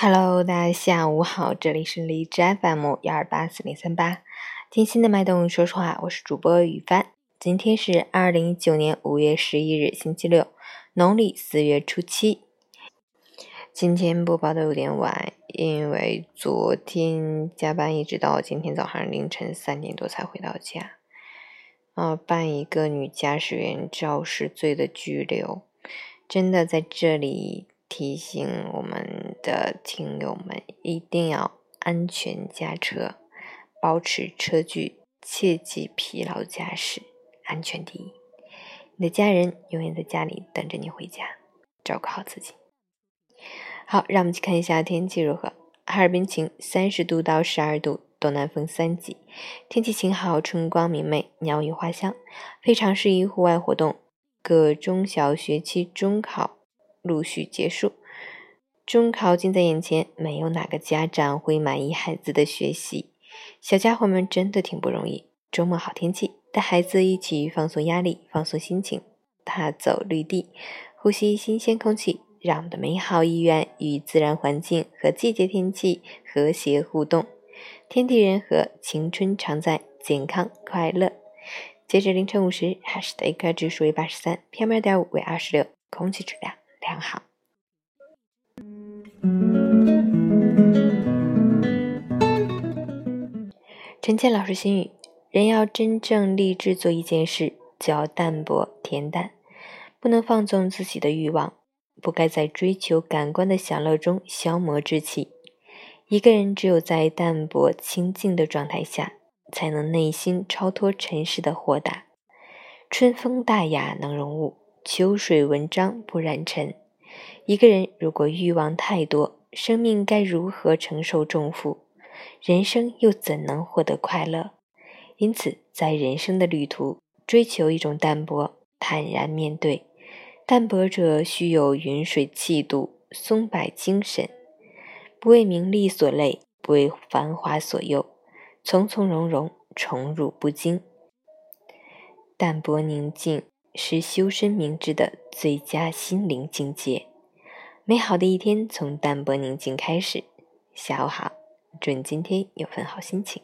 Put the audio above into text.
Hello，大家下午好，这里是荔枝 FM 幺二八四零三八，听心的脉动，说实话，我是主播雨帆。今天是二零一九年五月十一日，星期六，农历四月初七。今天播报的有点晚，因为昨天加班一直到今天早上凌晨三点多才回到家。呃，办一个女驾驶员肇事罪的拘留，真的在这里。提醒我们的听友们一定要安全驾车，保持车距，切忌疲劳驾驶，安全第一。你的家人永远在家里等着你回家，照顾好自己。好，让我们去看一下天气如何。哈尔滨晴，三十度到十二度，东南风三级，天气晴好，春光明媚，鸟语花香，非常适宜户外活动。各中小学期中考。陆续结束，中考近在眼前，没有哪个家长会满意孩子的学习。小家伙们真的挺不容易。周末好天气，带孩子一起放松压力，放松心情，踏走绿地，呼吸新鲜空气，让我们的美好意愿与自然环境和季节天气和谐互动。天地人和，青春常在，健康快乐。截至凌晨五时，海市的 AQI 指数为八十三，PM 二点五为二十六，空气质量。良好。陈倩老师心语：人要真正立志做一件事，就要淡泊恬淡，不能放纵自己的欲望，不该在追求感官的享乐中消磨志气。一个人只有在淡泊清静的状态下，才能内心超脱尘世的豁达。春风大雅，能容物。秋水文章不染尘。一个人如果欲望太多，生命该如何承受重负？人生又怎能获得快乐？因此，在人生的旅途，追求一种淡泊，坦然面对。淡泊者须有云水气度，松柏精神，不为名利所累，不为繁华所诱，从从容容，宠辱不惊。淡泊宁静。是修身明志的最佳心灵境界。美好的一天从淡泊宁静开始。下午好，祝你今天有份好心情。